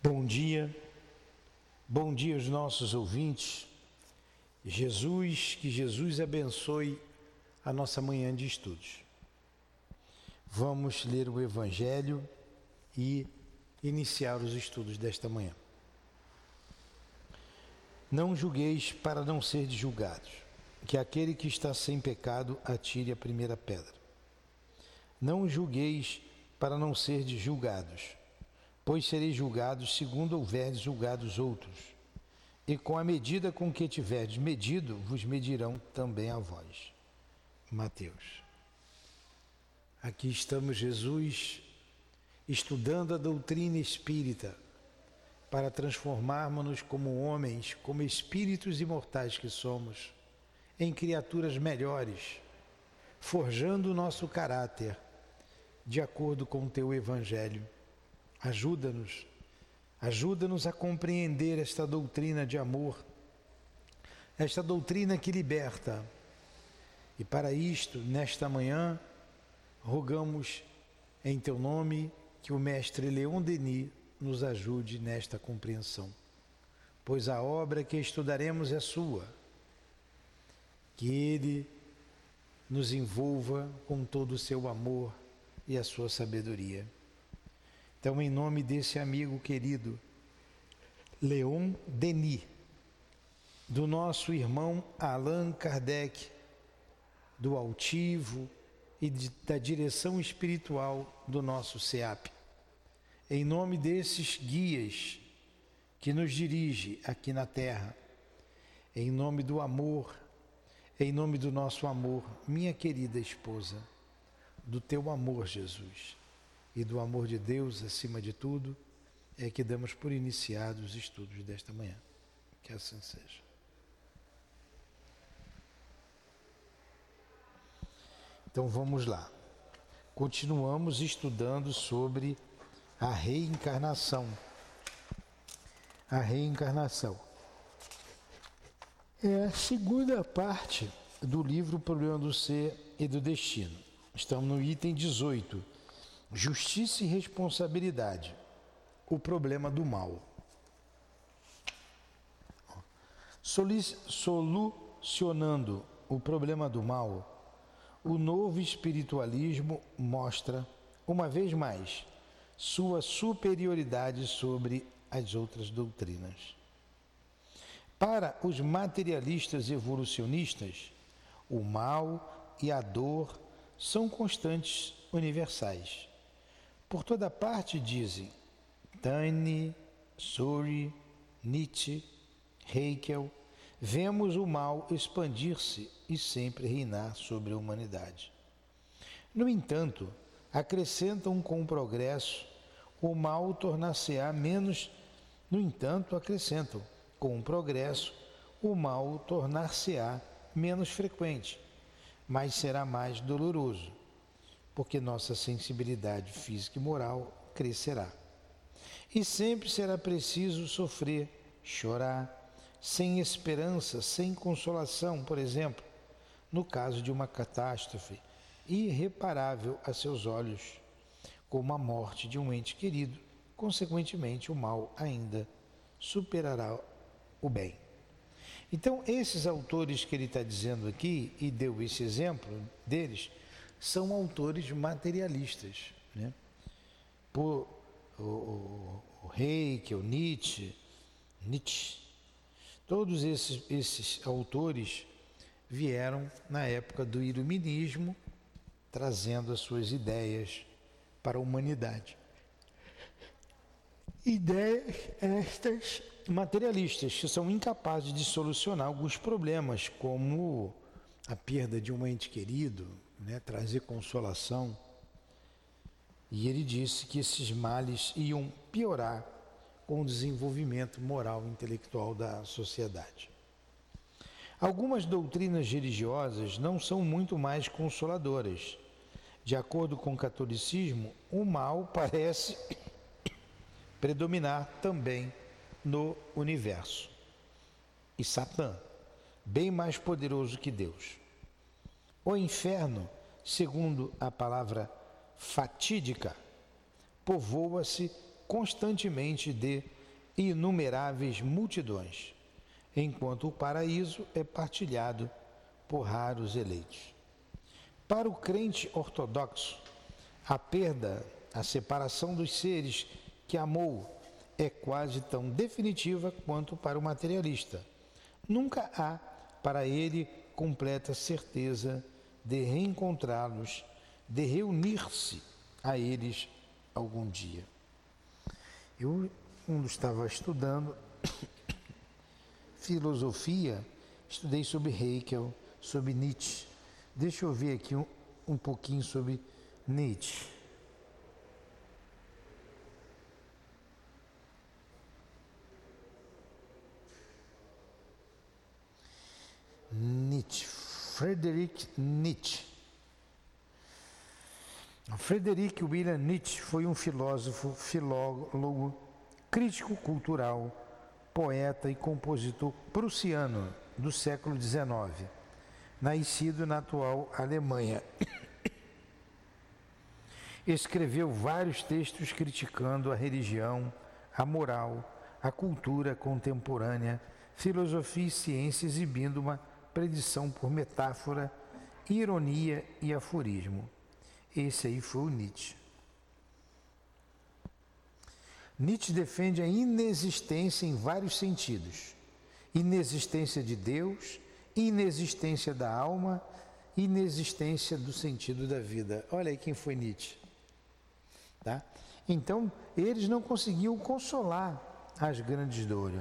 Bom dia, bom dia aos nossos ouvintes. Jesus, que Jesus abençoe a nossa manhã de estudos. Vamos ler o Evangelho e iniciar os estudos desta manhã. Não julgueis para não ser julgados, que aquele que está sem pecado atire a primeira pedra. Não julgueis para não ser julgados pois sereis julgados segundo houverdes julgado os outros. E com a medida com que tiverdes medido, vos medirão também a vós. Mateus. Aqui estamos, Jesus, estudando a doutrina espírita para transformarmos-nos como homens, como espíritos imortais que somos, em criaturas melhores, forjando o nosso caráter de acordo com o teu evangelho Ajuda-nos, ajuda-nos a compreender esta doutrina de amor, esta doutrina que liberta. E para isto, nesta manhã, rogamos em teu nome que o mestre Leon Denis nos ajude nesta compreensão, pois a obra que estudaremos é sua. Que ele nos envolva com todo o seu amor e a sua sabedoria. Então, em nome desse amigo querido, Leon Denis, do nosso irmão Allan Kardec, do altivo e de, da direção espiritual do nosso SEAP. Em nome desses guias que nos dirige aqui na terra, em nome do amor, em nome do nosso amor, minha querida esposa, do teu amor, Jesus e do amor de Deus acima de tudo, é que damos por iniciados os estudos desta manhã. Que assim seja. Então vamos lá. Continuamos estudando sobre a reencarnação. A reencarnação. É a segunda parte do livro Problema do Ser e do Destino. Estamos no item 18 Justiça e responsabilidade. O problema do mal. Solucionando o problema do mal, o novo espiritualismo mostra, uma vez mais, sua superioridade sobre as outras doutrinas. Para os materialistas evolucionistas, o mal e a dor são constantes universais. Por toda parte dizem Taine, Suri, Nietzsche, Heikel, vemos o mal expandir-se e sempre reinar sobre a humanidade. No entanto, acrescentam com o progresso, o mal tornar-se-á menos. No entanto, acrescentam, com o progresso, o mal tornar-se-á menos frequente, mas será mais doloroso porque nossa sensibilidade física e moral crescerá. E sempre será preciso sofrer, chorar, sem esperança, sem consolação, por exemplo, no caso de uma catástrofe irreparável a seus olhos, como a morte de um ente querido, consequentemente o mal ainda superará o bem. Então, esses autores que ele está dizendo aqui, e deu esse exemplo deles, são autores materialistas. Né? Por, o, o, o Reiki, o Nietzsche, Nietzsche, todos esses, esses autores vieram na época do iluminismo, trazendo as suas ideias para a humanidade. Ideias estas materialistas que são incapazes de solucionar alguns problemas, como a perda de um ente querido, né, trazer consolação. E ele disse que esses males iam piorar com o desenvolvimento moral e intelectual da sociedade. Algumas doutrinas religiosas não são muito mais consoladoras. De acordo com o catolicismo, o mal parece predominar também no universo. E Satã, bem mais poderoso que Deus. O inferno, segundo a palavra fatídica, povoa-se constantemente de inumeráveis multidões, enquanto o paraíso é partilhado por raros eleitos. Para o crente ortodoxo, a perda, a separação dos seres que amou é quase tão definitiva quanto para o materialista. Nunca há para ele completa certeza de reencontrá-los, de reunir-se a eles algum dia. Eu, quando estava estudando filosofia, estudei sobre Hegel, sobre Nietzsche. Deixa eu ver aqui um, um pouquinho sobre Nietzsche. Nietzsche, Friedrich Nietzsche. Friedrich William Nietzsche foi um filósofo, filólogo, crítico cultural, poeta e compositor prussiano do século XIX, nascido na atual Alemanha. Escreveu vários textos criticando a religião, a moral, a cultura contemporânea, filosofia e ciência, exibindo uma predição por metáfora, ironia e aforismo. Esse aí foi o Nietzsche. Nietzsche defende a inexistência em vários sentidos: inexistência de Deus, inexistência da alma, inexistência do sentido da vida. Olha aí quem foi Nietzsche. Tá? Então, eles não conseguiam consolar as grandes dores.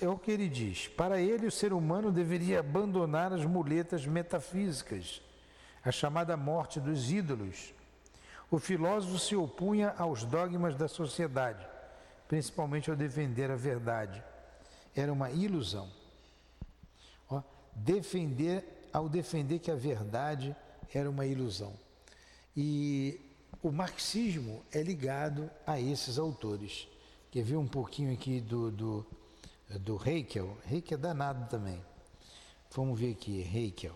É o que ele diz. Para ele, o ser humano deveria abandonar as muletas metafísicas, a chamada morte dos ídolos. O filósofo se opunha aos dogmas da sociedade, principalmente ao defender a verdade. Era uma ilusão. Ó, defender, ao defender que a verdade era uma ilusão. E o marxismo é ligado a esses autores. Quer ver um pouquinho aqui do, do do Heikel. Heikel é danado também. Vamos ver aqui, Heikel.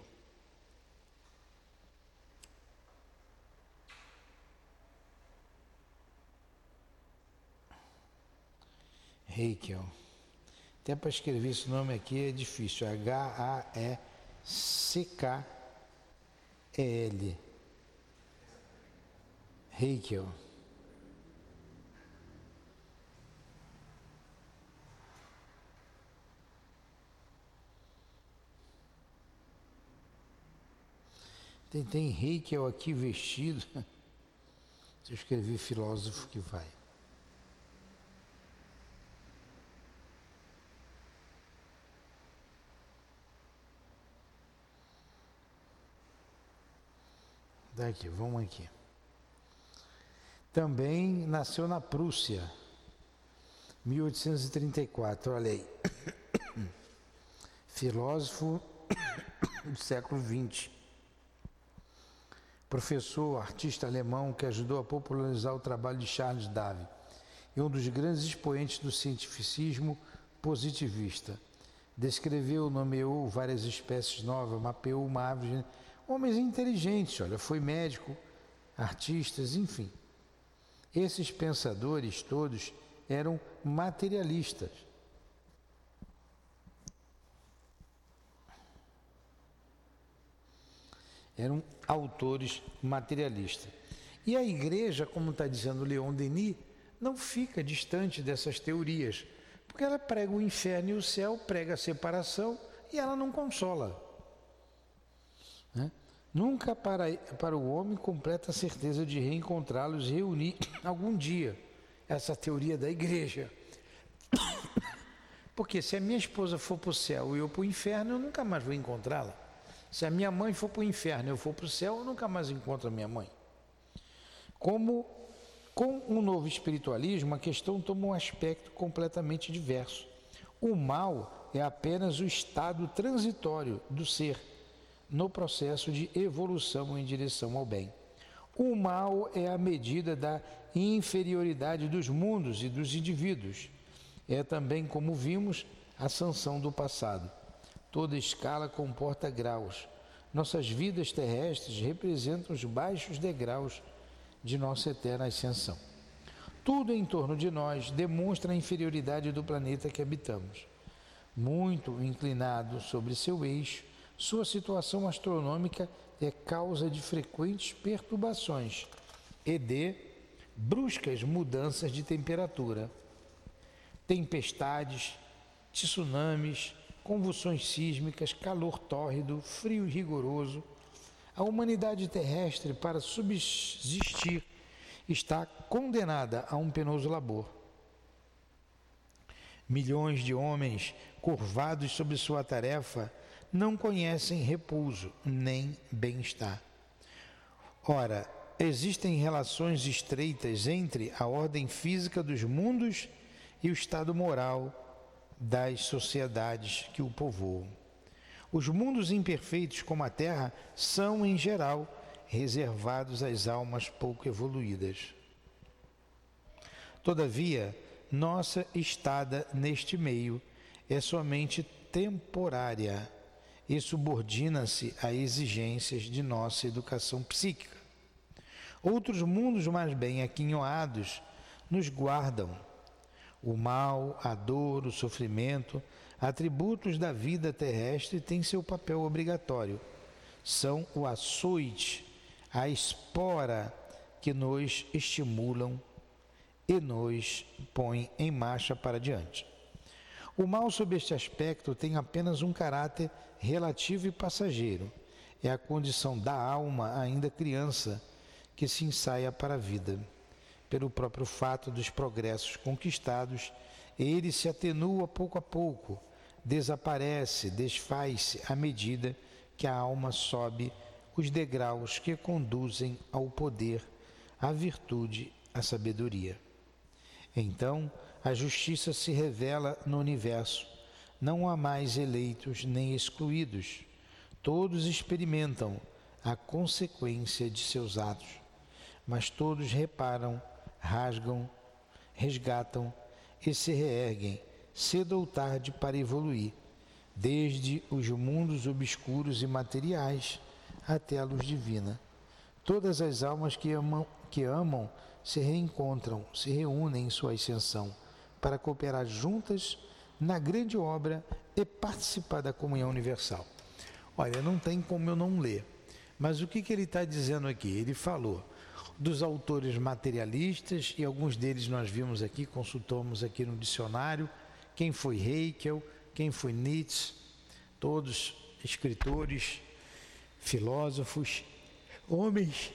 Heikel. Até para escrever esse nome aqui é difícil. H-A-E-C-K-E-L. Heikel. Tem, tem rei que é o aqui vestido. Se eu escrever filósofo que vai. Daqui, vamos aqui. Também nasceu na Prússia, 1834, olha aí. Filósofo do século XX professor, artista alemão que ajudou a popularizar o trabalho de Charles Darwin e um dos grandes expoentes do cientificismo positivista. Descreveu, nomeou várias espécies novas, mapeou uma árvore. Homens inteligentes, olha, foi médico, artistas, enfim. Esses pensadores todos eram materialistas eram autores materialistas. E a igreja, como está dizendo Leon Denis, não fica distante dessas teorias, porque ela prega o inferno e o céu, prega a separação e ela não consola. Né? Nunca para, para o homem completa a certeza de reencontrá-los e reunir algum dia. Essa teoria da igreja. Porque se a minha esposa for para o céu e eu para o inferno, eu nunca mais vou encontrá-la. Se a minha mãe for para o inferno eu for para o céu, eu nunca mais encontro a minha mãe. Como com um novo espiritualismo, a questão toma um aspecto completamente diverso. O mal é apenas o estado transitório do ser no processo de evolução em direção ao bem. O mal é a medida da inferioridade dos mundos e dos indivíduos. É também, como vimos, a sanção do passado. Toda escala comporta graus. Nossas vidas terrestres representam os baixos degraus de nossa eterna ascensão. tudo em torno de nós demonstra a inferioridade do planeta que habitamos. Muito inclinado sobre seu eixo, sua situação astronômica é causa de frequentes perturbações e de bruscas mudanças de temperatura, tempestades, tsunamis, convulsões sísmicas, calor tórrido, frio rigoroso. A humanidade terrestre, para subsistir, está condenada a um penoso labor. Milhões de homens, curvados sobre sua tarefa, não conhecem repouso nem bem-estar. Ora, existem relações estreitas entre a ordem física dos mundos e o estado moral das sociedades que o povoam. Os mundos imperfeitos, como a Terra, são, em geral, reservados às almas pouco evoluídas. Todavia, nossa estada neste meio é somente temporária e subordina-se a exigências de nossa educação psíquica. Outros mundos mais bem aquinhoados nos guardam. O mal, a dor, o sofrimento, atributos da vida terrestre têm seu papel obrigatório. São o açoite, a espora que nos estimulam e nos põe em marcha para diante. O mal, sob este aspecto, tem apenas um caráter relativo e passageiro. É a condição da alma, ainda criança, que se ensaia para a vida. Pelo próprio fato dos progressos conquistados, ele se atenua pouco a pouco, desaparece, desfaz-se à medida que a alma sobe os degraus que conduzem ao poder, à virtude, à sabedoria. Então a justiça se revela no universo. Não há mais eleitos nem excluídos. Todos experimentam a consequência de seus atos, mas todos reparam, rasgam, resgatam e se reerguem, cedo ou tarde, para evoluir, desde os mundos obscuros e materiais até a luz divina. Todas as almas que amam, que amam se reencontram, se reúnem em sua ascensão para cooperar juntas na grande obra e participar da comunhão universal. Olha, não tem como eu não ler, mas o que, que ele está dizendo aqui? Ele falou dos autores materialistas e alguns deles nós vimos aqui, consultamos aqui no dicionário, quem foi Heikel, quem foi Nietzsche, todos escritores, filósofos, homens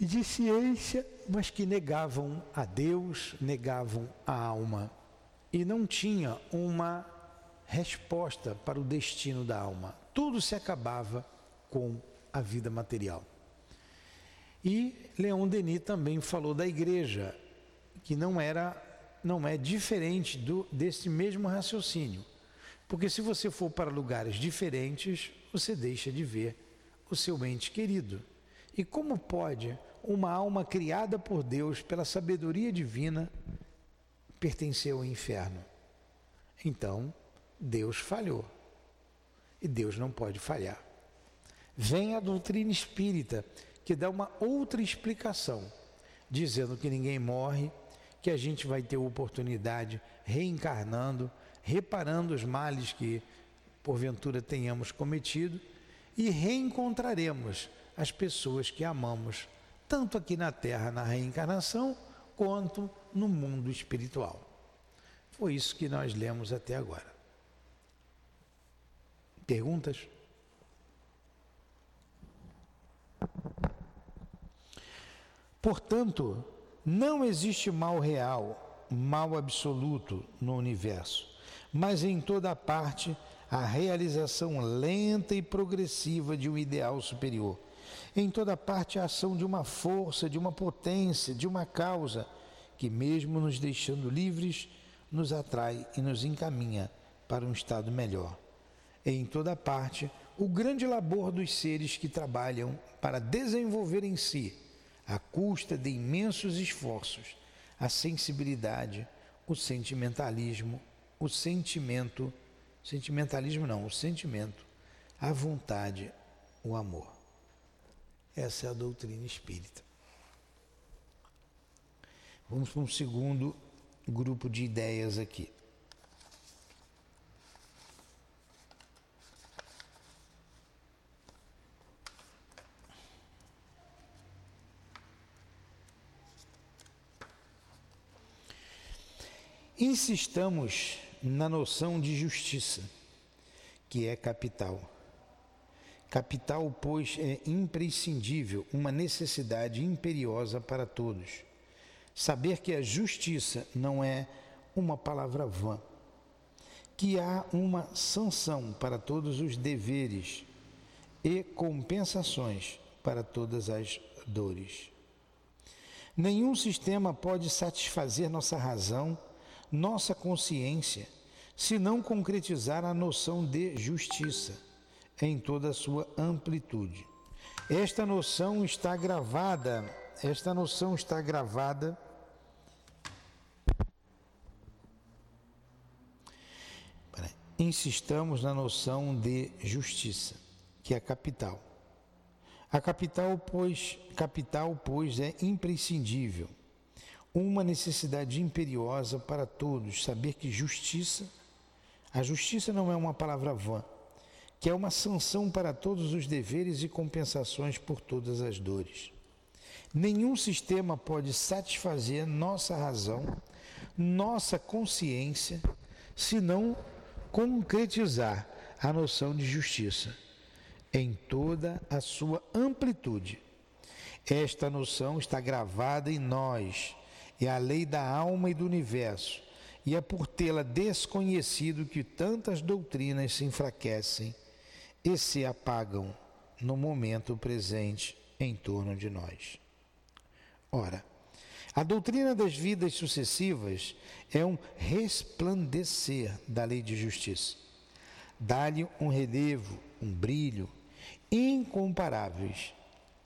de ciência, mas que negavam a Deus, negavam a alma e não tinha uma resposta para o destino da alma. Tudo se acabava com a vida material. E Leon Denis também falou da igreja, que não era não é diferente do, desse mesmo raciocínio. Porque se você for para lugares diferentes, você deixa de ver o seu ente querido. E como pode uma alma criada por Deus pela sabedoria divina pertencer ao inferno? Então, Deus falhou. E Deus não pode falhar. Vem a doutrina espírita, que dá uma outra explicação, dizendo que ninguém morre, que a gente vai ter oportunidade reencarnando, reparando os males que porventura tenhamos cometido e reencontraremos as pessoas que amamos, tanto aqui na Terra, na reencarnação, quanto no mundo espiritual. Foi isso que nós lemos até agora. Perguntas? Portanto, não existe mal real, mal absoluto no universo, mas em toda parte a realização lenta e progressiva de um ideal superior em toda parte a ação de uma força, de uma potência, de uma causa, que, mesmo nos deixando livres, nos atrai e nos encaminha para um estado melhor. em toda parte o grande labor dos seres que trabalham para desenvolver em si, à custa de imensos esforços, a sensibilidade, o sentimentalismo, o sentimento, sentimentalismo não, o sentimento, a vontade, o amor. Essa é a doutrina espírita. Vamos para um segundo grupo de ideias aqui. Insistamos na noção de justiça, que é capital. Capital, pois, é imprescindível, uma necessidade imperiosa para todos. Saber que a justiça não é uma palavra vã, que há uma sanção para todos os deveres e compensações para todas as dores. Nenhum sistema pode satisfazer nossa razão nossa consciência se não concretizar a noção de justiça em toda a sua amplitude. Esta noção está gravada, esta noção está gravada Insistamos na noção de justiça, que é a capital. A capital, pois, capital, pois, é imprescindível uma necessidade imperiosa para todos saber que justiça, a justiça não é uma palavra vã, que é uma sanção para todos os deveres e compensações por todas as dores. Nenhum sistema pode satisfazer nossa razão, nossa consciência, se não concretizar a noção de justiça em toda a sua amplitude. Esta noção está gravada em nós é a lei da alma e do universo, e é por tê-la desconhecido que tantas doutrinas se enfraquecem e se apagam no momento presente em torno de nós. Ora, a doutrina das vidas sucessivas é um resplandecer da lei de justiça. Dá-lhe um relevo, um brilho incomparáveis.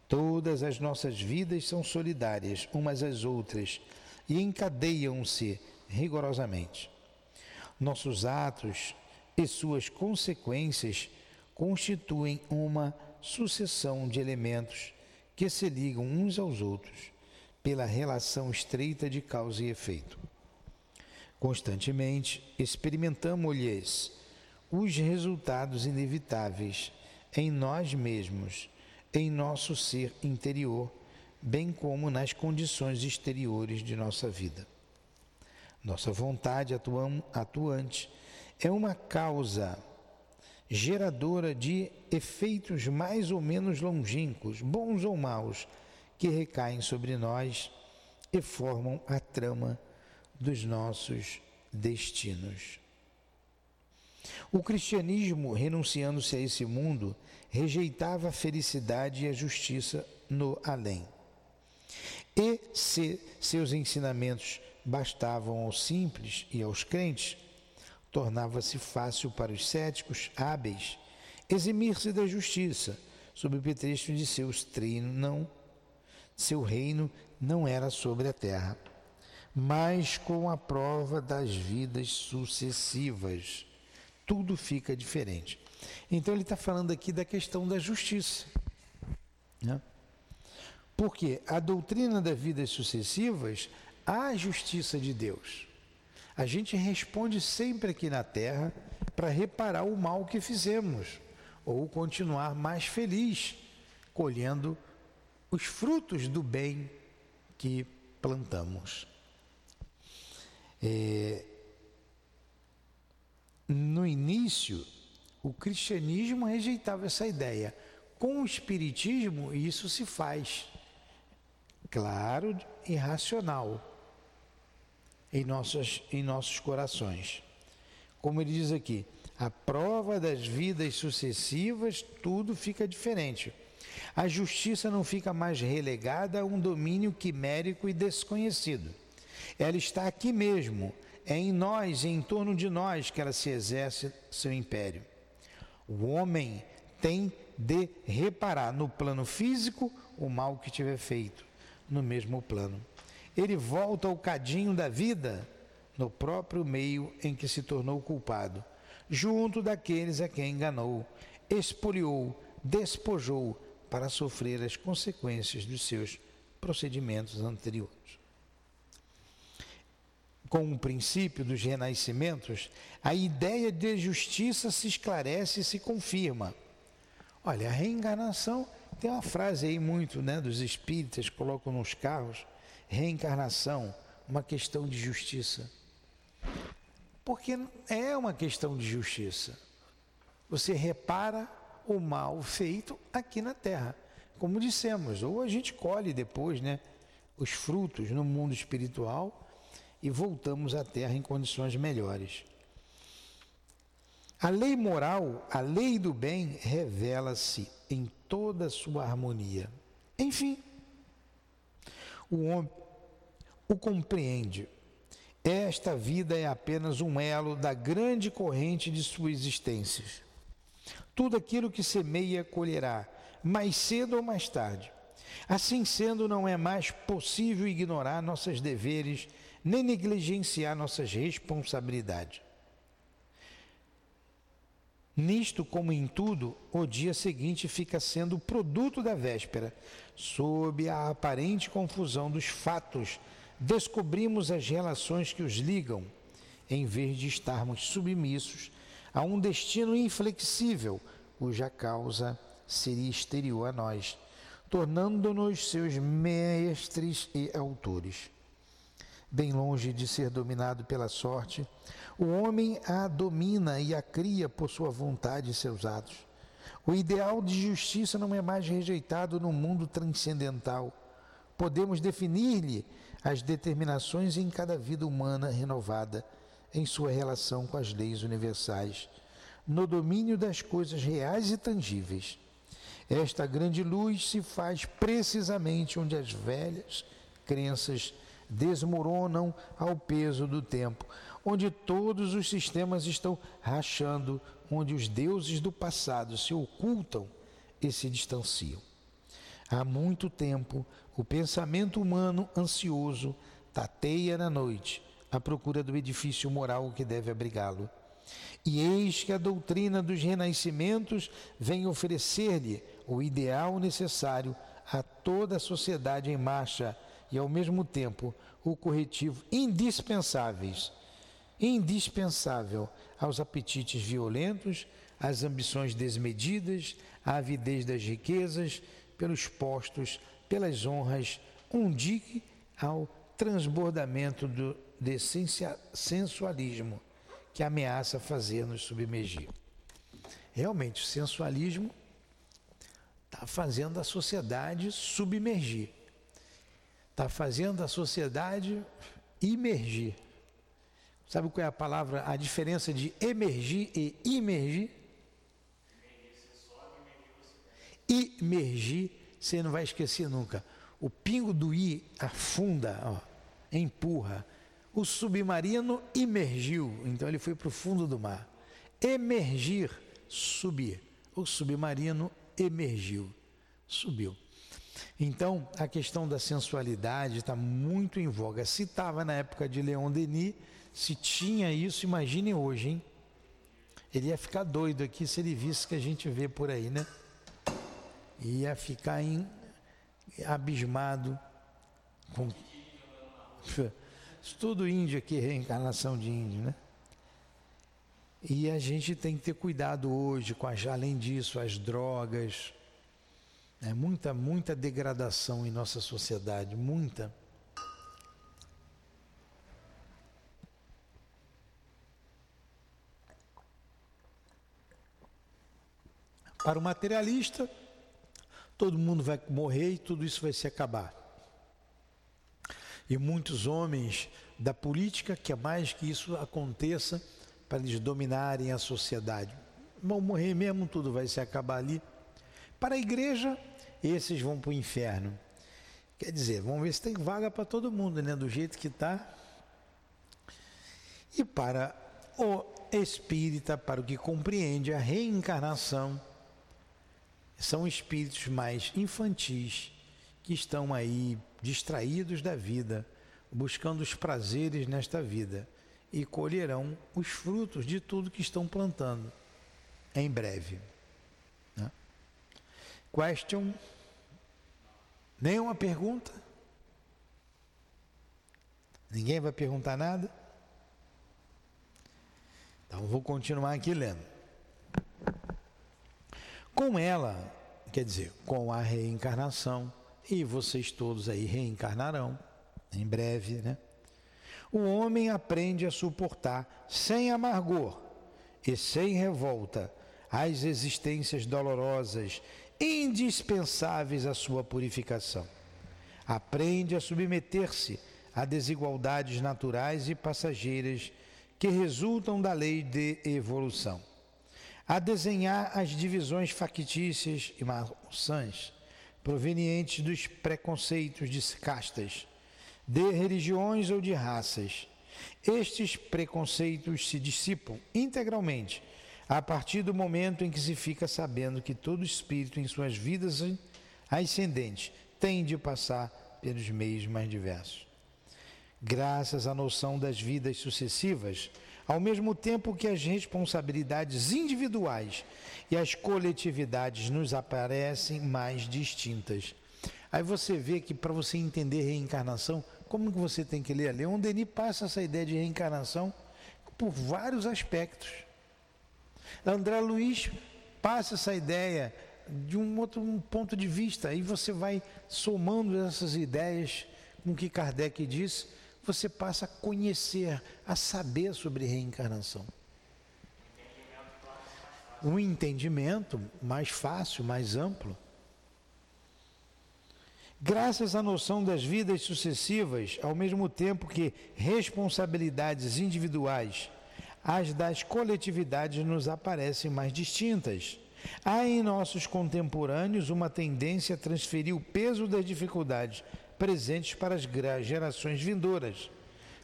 Todas as nossas vidas são solidárias umas às outras e encadeiam-se rigorosamente. Nossos atos e suas consequências constituem uma sucessão de elementos que se ligam uns aos outros pela relação estreita de causa e efeito. Constantemente experimentamos-lhes os resultados inevitáveis em nós mesmos, em nosso ser interior bem como nas condições exteriores de nossa vida. Nossa vontade atuante é uma causa geradora de efeitos mais ou menos longínquos, bons ou maus, que recaem sobre nós e formam a trama dos nossos destinos. O cristianismo, renunciando-se a esse mundo, rejeitava a felicidade e a justiça no além. E se seus ensinamentos bastavam aos simples e aos crentes, tornava-se fácil para os céticos hábeis eximir-se da justiça, sob o pretexto de seus treinos não, seu reino não era sobre a terra, mas com a prova das vidas sucessivas. Tudo fica diferente. Então ele está falando aqui da questão da justiça. Né? Porque a doutrina das vidas sucessivas há a justiça de Deus. A gente responde sempre aqui na terra para reparar o mal que fizemos ou continuar mais feliz colhendo os frutos do bem que plantamos. É, no início, o cristianismo rejeitava essa ideia. Com o espiritismo, isso se faz claro e racional em nossos, em nossos corações. Como ele diz aqui, a prova das vidas sucessivas, tudo fica diferente. A justiça não fica mais relegada a um domínio quimérico e desconhecido. Ela está aqui mesmo, é em nós e em torno de nós que ela se exerce seu império. O homem tem de reparar no plano físico o mal que tiver feito no mesmo plano. Ele volta ao cadinho da vida no próprio meio em que se tornou culpado, junto daqueles a quem enganou, expoliou, despojou para sofrer as consequências dos seus procedimentos anteriores. com o princípio dos renascimentos, a ideia de justiça se esclarece e se confirma. Olha, a reencarnação tem uma frase aí muito, né, dos espíritas colocam nos carros, reencarnação, uma questão de justiça. Porque é uma questão de justiça. Você repara o mal feito aqui na terra. Como dissemos, ou a gente colhe depois, né, os frutos no mundo espiritual e voltamos à terra em condições melhores. A lei moral, a lei do bem, revela-se em toda sua harmonia. Enfim, o homem o compreende. Esta vida é apenas um elo da grande corrente de sua existência. Tudo aquilo que semeia colherá, mais cedo ou mais tarde. Assim sendo, não é mais possível ignorar nossos deveres nem negligenciar nossas responsabilidades. Nisto, como em tudo, o dia seguinte fica sendo o produto da véspera. Sob a aparente confusão dos fatos, descobrimos as relações que os ligam, em vez de estarmos submissos a um destino inflexível, cuja causa seria exterior a nós, tornando-nos seus mestres e autores. Bem longe de ser dominado pela sorte, o homem a domina e a cria por sua vontade e seus atos. O ideal de justiça não é mais rejeitado no mundo transcendental. Podemos definir-lhe as determinações em cada vida humana renovada, em sua relação com as leis universais, no domínio das coisas reais e tangíveis. Esta grande luz se faz precisamente onde as velhas crenças desmoronam ao peso do tempo, onde todos os sistemas estão rachando, onde os deuses do passado se ocultam e se distanciam. Há muito tempo, o pensamento humano ansioso tateia na noite à procura do edifício moral que deve abrigá-lo. E eis que a doutrina dos renascimentos vem oferecer-lhe o ideal necessário a toda a sociedade em marcha e, ao mesmo tempo, o corretivo indispensáveis, indispensável aos apetites violentos, às ambições desmedidas, à avidez das riquezas, pelos postos, pelas honras, um dique ao transbordamento do, de sensualismo que ameaça fazer-nos submergir. Realmente, o sensualismo está fazendo a sociedade submergir está fazendo a sociedade emergir. Sabe qual é a palavra, a diferença de emergir e imergir? Imergir, você não vai esquecer nunca. O pingo do i afunda, ó, empurra. O submarino emergiu, então ele foi para o fundo do mar. Emergir, subir. O submarino emergiu, subiu. Então, a questão da sensualidade está muito em voga. Se estava na época de Leon Denis, se tinha isso, imagine hoje, hein? Ele ia ficar doido aqui se ele visse que a gente vê por aí, né? Ia ficar em, abismado com tudo índio aqui, reencarnação de índio, né? E a gente tem que ter cuidado hoje com as, além disso, as drogas, é muita, muita degradação em nossa sociedade, muita. Para o materialista, todo mundo vai morrer e tudo isso vai se acabar. E muitos homens da política quer mais que isso aconteça para eles dominarem a sociedade. Vão morrer mesmo, tudo vai se acabar ali. Para a igreja, esses vão para o inferno. Quer dizer, vamos ver se tem vaga para todo mundo, né? Do jeito que está. E para o espírita, para o que compreende a reencarnação, são espíritos mais infantis que estão aí distraídos da vida, buscando os prazeres nesta vida e colherão os frutos de tudo que estão plantando em breve. Question? Nenhuma pergunta? Ninguém vai perguntar nada? Então vou continuar aqui lendo. Com ela, quer dizer, com a reencarnação, e vocês todos aí reencarnarão em breve, né? O homem aprende a suportar sem amargor e sem revolta as existências dolorosas indispensáveis à sua purificação. Aprende a submeter-se a desigualdades naturais e passageiras que resultam da lei de evolução, a desenhar as divisões factícias e maçãs provenientes dos preconceitos de castas, de religiões ou de raças. Estes preconceitos se dissipam integralmente a partir do momento em que se fica sabendo que todo espírito em suas vidas ascendentes tem de passar pelos meios mais diversos. Graças à noção das vidas sucessivas, ao mesmo tempo que as responsabilidades individuais e as coletividades nos aparecem mais distintas. Aí você vê que para você entender reencarnação, como que você tem que ler? Leon Denis passa essa ideia de reencarnação por vários aspectos. André Luiz passa essa ideia de um outro ponto de vista, aí você vai somando essas ideias com o que Kardec disse, você passa a conhecer, a saber sobre reencarnação. Um entendimento mais fácil, mais amplo. Graças à noção das vidas sucessivas, ao mesmo tempo que responsabilidades individuais as das coletividades nos aparecem mais distintas. Há em nossos contemporâneos uma tendência a transferir o peso das dificuldades presentes para as gerações vindouras,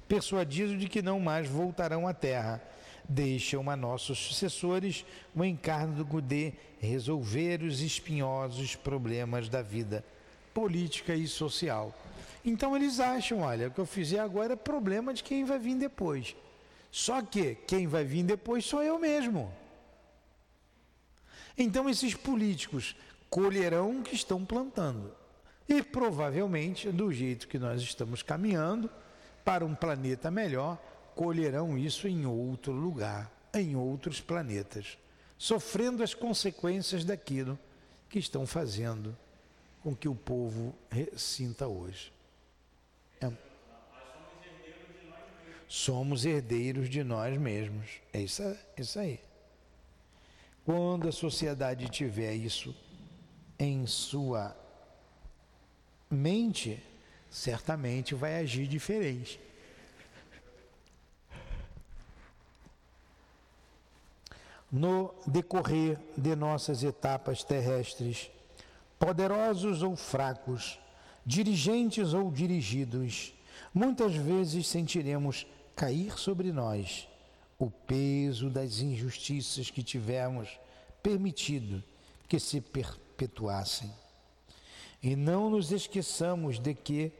persuadidos de que não mais voltarão à Terra. Deixam a nossos sucessores o encargo de resolver os espinhosos problemas da vida política e social. Então eles acham, olha, o que eu fizer agora é problema de quem vai vir depois. Só que quem vai vir depois sou eu mesmo. Então esses políticos colherão o que estão plantando. E provavelmente, do jeito que nós estamos caminhando para um planeta melhor, colherão isso em outro lugar, em outros planetas, sofrendo as consequências daquilo que estão fazendo com que o povo sinta hoje. Somos herdeiros de nós mesmos. É isso, isso aí. Quando a sociedade tiver isso em sua mente, certamente vai agir diferente. No decorrer de nossas etapas terrestres, poderosos ou fracos, dirigentes ou dirigidos, muitas vezes sentiremos cair sobre nós o peso das injustiças que tivemos permitido que se perpetuassem. E não nos esqueçamos de que,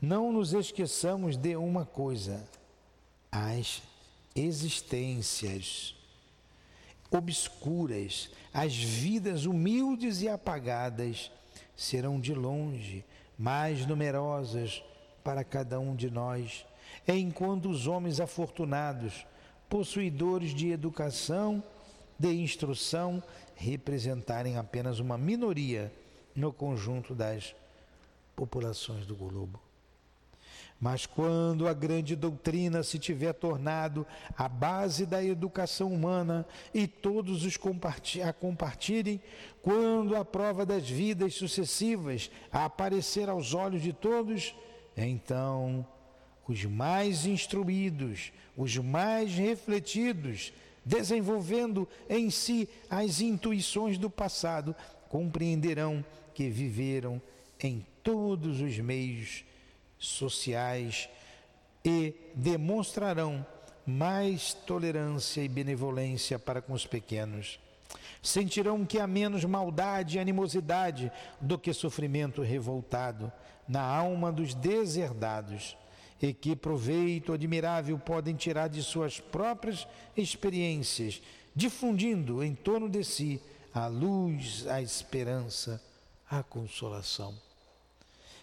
não nos esqueçamos de uma coisa: as existências obscuras, as vidas humildes e apagadas serão de longe mais numerosas para cada um de nós enquanto os homens afortunados, possuidores de educação, de instrução, representarem apenas uma minoria no conjunto das populações do globo. Mas quando a grande doutrina se tiver tornado a base da educação humana e todos os a compartilhem, quando a prova das vidas sucessivas aparecer aos olhos de todos, então os mais instruídos, os mais refletidos, desenvolvendo em si as intuições do passado, compreenderão que viveram em todos os meios sociais e demonstrarão mais tolerância e benevolência para com os pequenos. Sentirão que há menos maldade e animosidade do que sofrimento revoltado na alma dos deserdados e que proveito admirável podem tirar de suas próprias experiências, difundindo em torno de si a luz, a esperança, a consolação.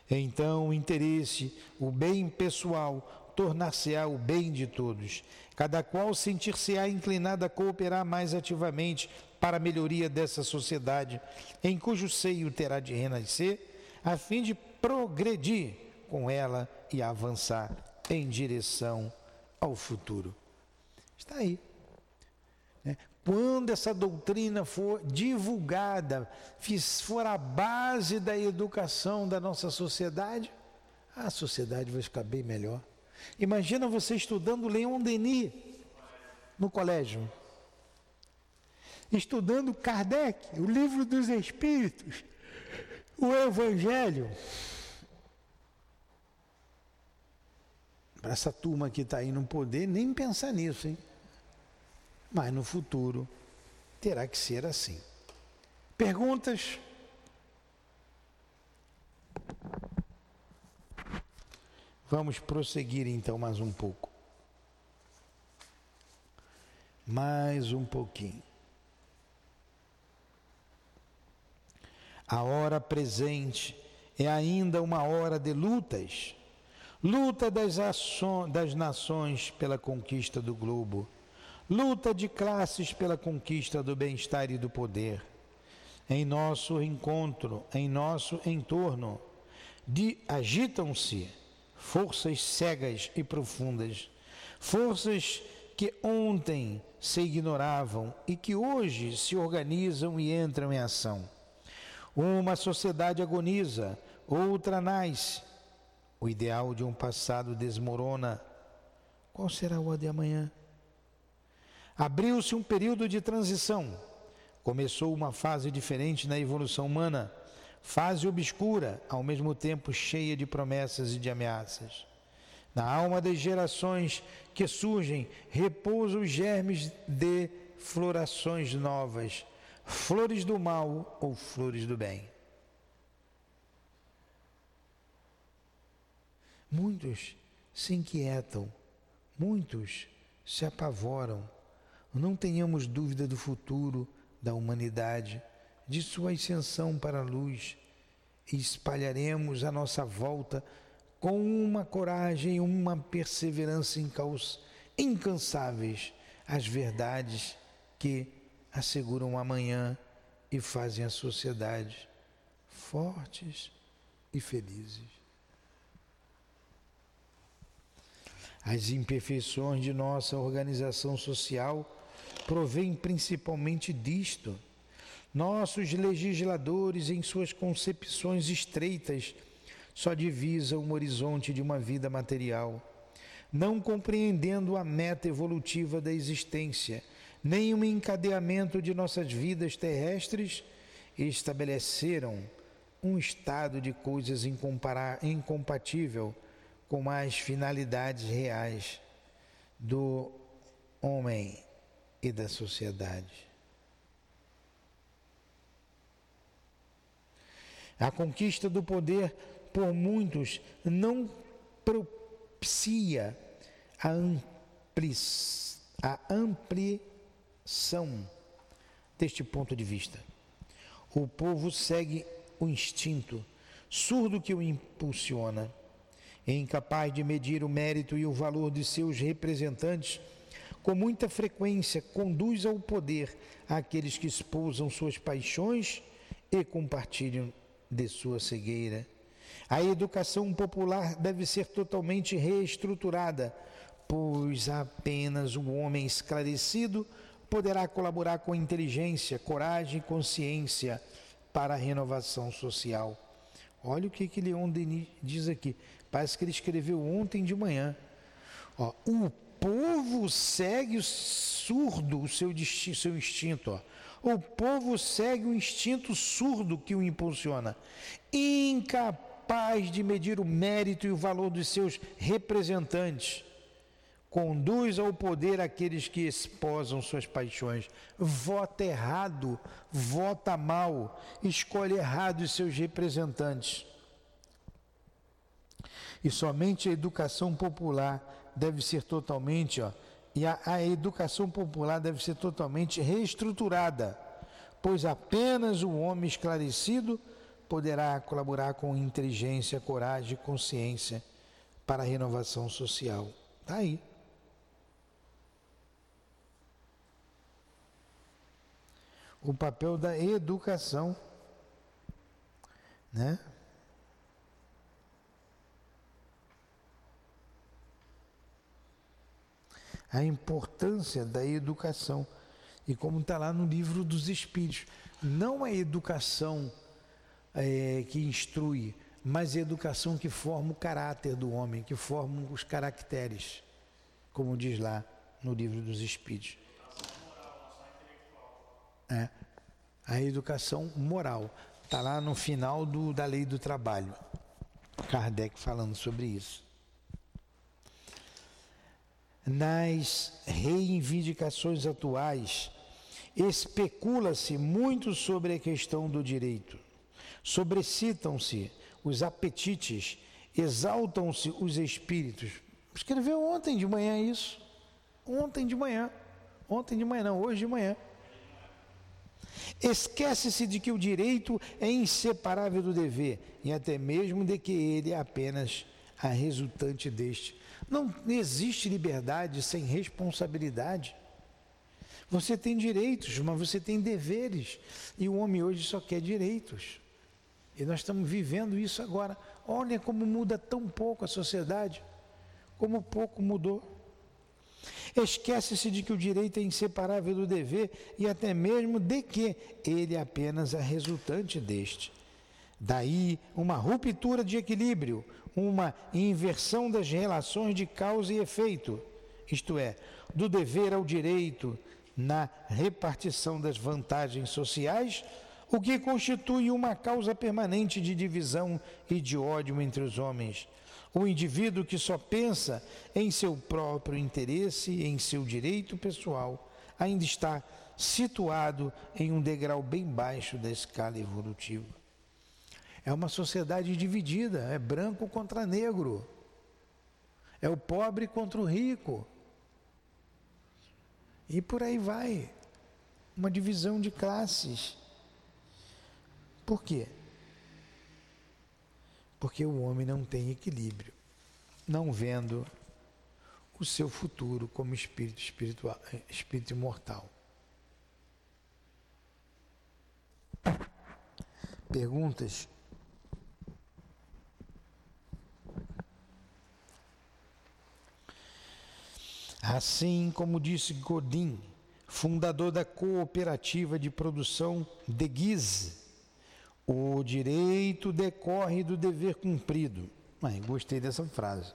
Então, o interesse, o bem pessoal, tornar-se-á o bem de todos. Cada qual sentir-se-á inclinado a cooperar mais ativamente para a melhoria dessa sociedade, em cujo seio terá de renascer, a fim de progredir com ela e avançar em direção ao futuro. Está aí. Né? Quando essa doutrina for divulgada, for a base da educação da nossa sociedade, a sociedade vai ficar bem melhor. Imagina você estudando Leon Denis no colégio, estudando Kardec, o livro dos Espíritos, o Evangelho. Para essa turma que está aí no poder, nem pensar nisso, hein? Mas no futuro terá que ser assim. Perguntas? Vamos prosseguir então mais um pouco. Mais um pouquinho. A hora presente é ainda uma hora de lutas luta das, das nações pela conquista do globo, luta de classes pela conquista do bem-estar e do poder. Em nosso encontro, em nosso entorno, agitam-se forças cegas e profundas, forças que ontem se ignoravam e que hoje se organizam e entram em ação. Uma sociedade agoniza, outra nasce. O ideal de um passado desmorona. Qual será o de amanhã? Abriu-se um período de transição. Começou uma fase diferente na evolução humana fase obscura, ao mesmo tempo cheia de promessas e de ameaças. Na alma das gerações que surgem, repousam os germes de florações novas, flores do mal ou flores do bem. Muitos se inquietam, muitos se apavoram. Não tenhamos dúvida do futuro da humanidade de sua ascensão para a luz e espalharemos à nossa volta com uma coragem e uma perseverança incansáveis as verdades que asseguram amanhã e fazem a sociedade fortes e felizes. As imperfeições de nossa organização social provêm principalmente disto. Nossos legisladores, em suas concepções estreitas, só divisam o horizonte de uma vida material, não compreendendo a meta evolutiva da existência, nem o encadeamento de nossas vidas terrestres, estabeleceram um estado de coisas incompatível com as finalidades reais do homem e da sociedade. A conquista do poder por muitos não propicia a, amplis, a ampliação deste ponto de vista. O povo segue o instinto, surdo que o impulsiona, incapaz de medir o mérito e o valor de seus representantes, com muita frequência conduz ao poder aqueles que esposam suas paixões e compartilham de sua cegueira. A educação popular deve ser totalmente reestruturada, pois apenas um homem esclarecido poderá colaborar com inteligência, coragem e consciência para a renovação social. Olha o que, que Leon Denis diz aqui. Parece que ele escreveu ontem de manhã. Ó, o povo segue o surdo o seu, seu instinto. Ó. O povo segue o instinto surdo que o impulsiona, incapaz de medir o mérito e o valor dos seus representantes. Conduz ao poder aqueles que esposam suas paixões. Vota errado, vota mal, escolhe errado os seus representantes. E somente a educação popular deve ser totalmente, ó, e a, a educação popular deve ser totalmente reestruturada, pois apenas o homem esclarecido poderá colaborar com inteligência, coragem e consciência para a renovação social. Está aí. O papel da educação, né? A importância da educação. E como está lá no livro dos Espíritos, não a educação é, que instrui, mas a educação que forma o caráter do homem, que forma os caracteres, como diz lá no livro dos Espíritos. É, a educação moral. Está lá no final do, da lei do trabalho. Kardec falando sobre isso. Nas reivindicações atuais, especula-se muito sobre a questão do direito. Sobrecitam-se os apetites, exaltam-se os espíritos. Escreveu ontem de manhã isso. Ontem de manhã. Ontem de manhã, não, hoje de manhã. Esquece-se de que o direito é inseparável do dever e até mesmo de que ele é apenas a resultante deste. Não existe liberdade sem responsabilidade. Você tem direitos, mas você tem deveres. E o homem hoje só quer direitos. E nós estamos vivendo isso agora. Olha como muda tão pouco a sociedade, como pouco mudou. Esquece-se de que o direito é inseparável do dever e até mesmo de que ele é apenas a resultante deste. Daí uma ruptura de equilíbrio, uma inversão das relações de causa e efeito, isto é, do dever ao direito na repartição das vantagens sociais o que constitui uma causa permanente de divisão e de ódio entre os homens. O indivíduo que só pensa em seu próprio interesse em seu direito pessoal ainda está situado em um degrau bem baixo da escala evolutiva. É uma sociedade dividida, é branco contra negro, é o pobre contra o rico. E por aí vai. Uma divisão de classes. Por quê? Porque o homem não tem equilíbrio, não vendo o seu futuro como espírito espiritual, espírito imortal. Perguntas? Assim como disse Godin, fundador da cooperativa de produção de Guise, o direito decorre do dever cumprido. Gostei dessa frase.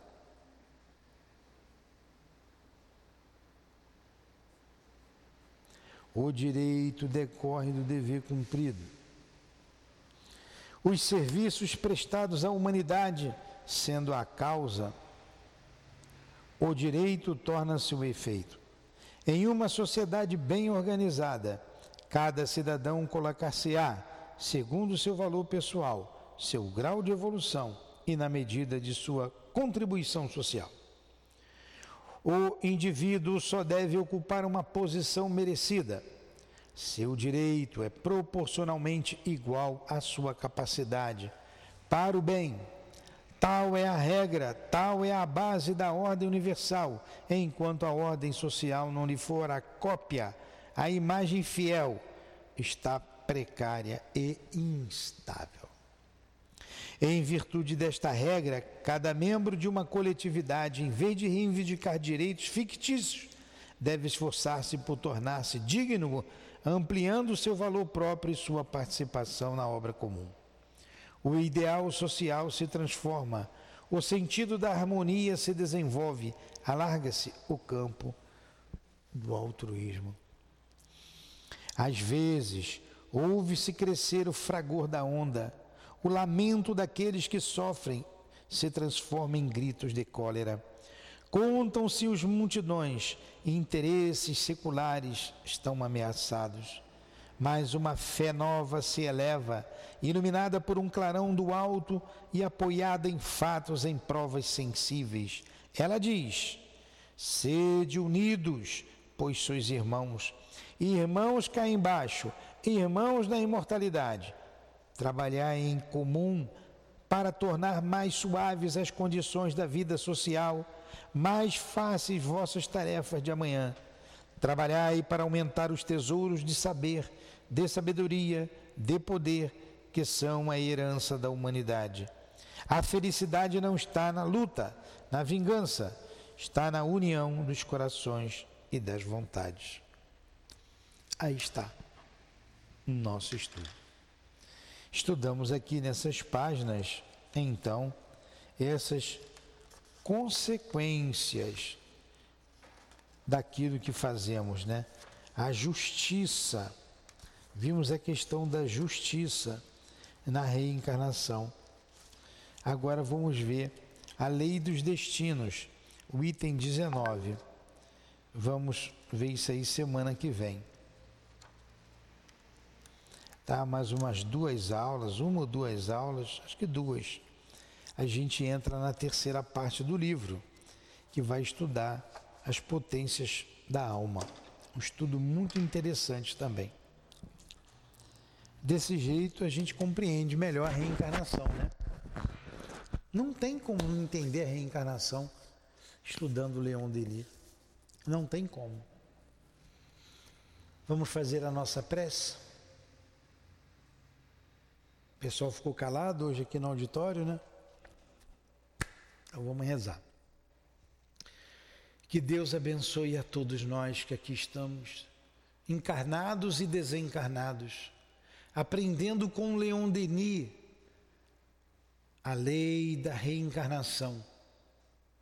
O direito decorre do dever cumprido. Os serviços prestados à humanidade, sendo a causa, o direito torna-se o efeito. Em uma sociedade bem organizada, cada cidadão colocar-se-á segundo seu valor pessoal, seu grau de evolução e na medida de sua contribuição social. O indivíduo só deve ocupar uma posição merecida. Seu direito é proporcionalmente igual à sua capacidade para o bem. Tal é a regra, tal é a base da ordem universal, enquanto a ordem social não lhe for a cópia, a imagem fiel, está precária e instável. Em virtude desta regra, cada membro de uma coletividade, em vez de reivindicar direitos fictícios, deve esforçar-se por tornar-se digno, ampliando seu valor próprio e sua participação na obra comum. O ideal social se transforma, o sentido da harmonia se desenvolve, alarga-se o campo do altruísmo. Às vezes, Ouve-se crescer o fragor da onda, o lamento daqueles que sofrem se transforma em gritos de cólera. Contam-se os multidões e interesses seculares estão ameaçados. Mas uma fé nova se eleva, iluminada por um clarão do alto e apoiada em fatos, em provas sensíveis. Ela diz: Sede unidos, pois sois irmãos. Irmãos cá embaixo, irmãos na imortalidade, trabalhar em comum para tornar mais suaves as condições da vida social, mais fáceis vossas tarefas de amanhã. Trabalhai para aumentar os tesouros de saber, de sabedoria, de poder, que são a herança da humanidade. A felicidade não está na luta, na vingança, está na união dos corações e das vontades. Aí está o nosso estudo. Estudamos aqui nessas páginas, então, essas consequências daquilo que fazemos, né? A justiça. Vimos a questão da justiça na reencarnação. Agora vamos ver a lei dos destinos, o item 19. Vamos ver isso aí semana que vem. Tá, mais umas duas aulas, uma ou duas aulas, acho que duas. A gente entra na terceira parte do livro, que vai estudar as potências da alma. Um estudo muito interessante também. Desse jeito a gente compreende melhor a reencarnação, né? Não tem como entender a reencarnação estudando Leon Denis. Não tem como. Vamos fazer a nossa prece? O pessoal ficou calado hoje aqui no auditório, né? Então vamos rezar. Que Deus abençoe a todos nós que aqui estamos, encarnados e desencarnados, aprendendo com Leon Denis a lei da reencarnação,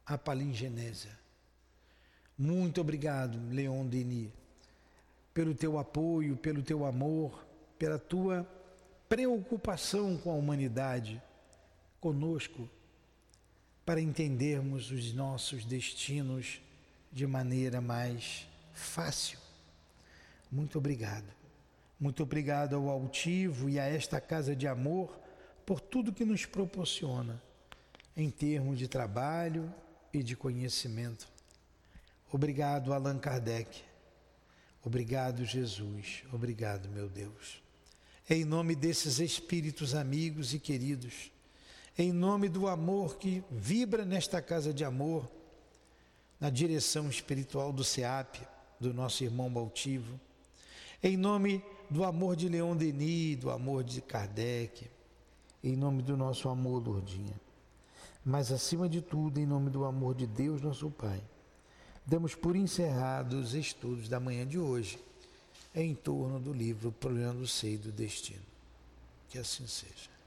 a palingenésia. Muito obrigado, Leon Denis, pelo teu apoio, pelo teu amor, pela tua preocupação com a humanidade, conosco, para entendermos os nossos destinos de maneira mais fácil. Muito obrigado. Muito obrigado ao altivo e a esta casa de amor por tudo que nos proporciona em termos de trabalho e de conhecimento. Obrigado, Allan Kardec. Obrigado, Jesus. Obrigado, meu Deus em nome desses espíritos amigos e queridos, em nome do amor que vibra nesta casa de amor, na direção espiritual do SEAP, do nosso irmão Baltivo, em nome do amor de Leon Denis, do amor de Kardec, em nome do nosso amor, Lourdinha. Mas acima de tudo, em nome do amor de Deus, nosso Pai, damos por encerrados os estudos da manhã de hoje em torno do livro Problema do Seio do Destino. Que assim seja.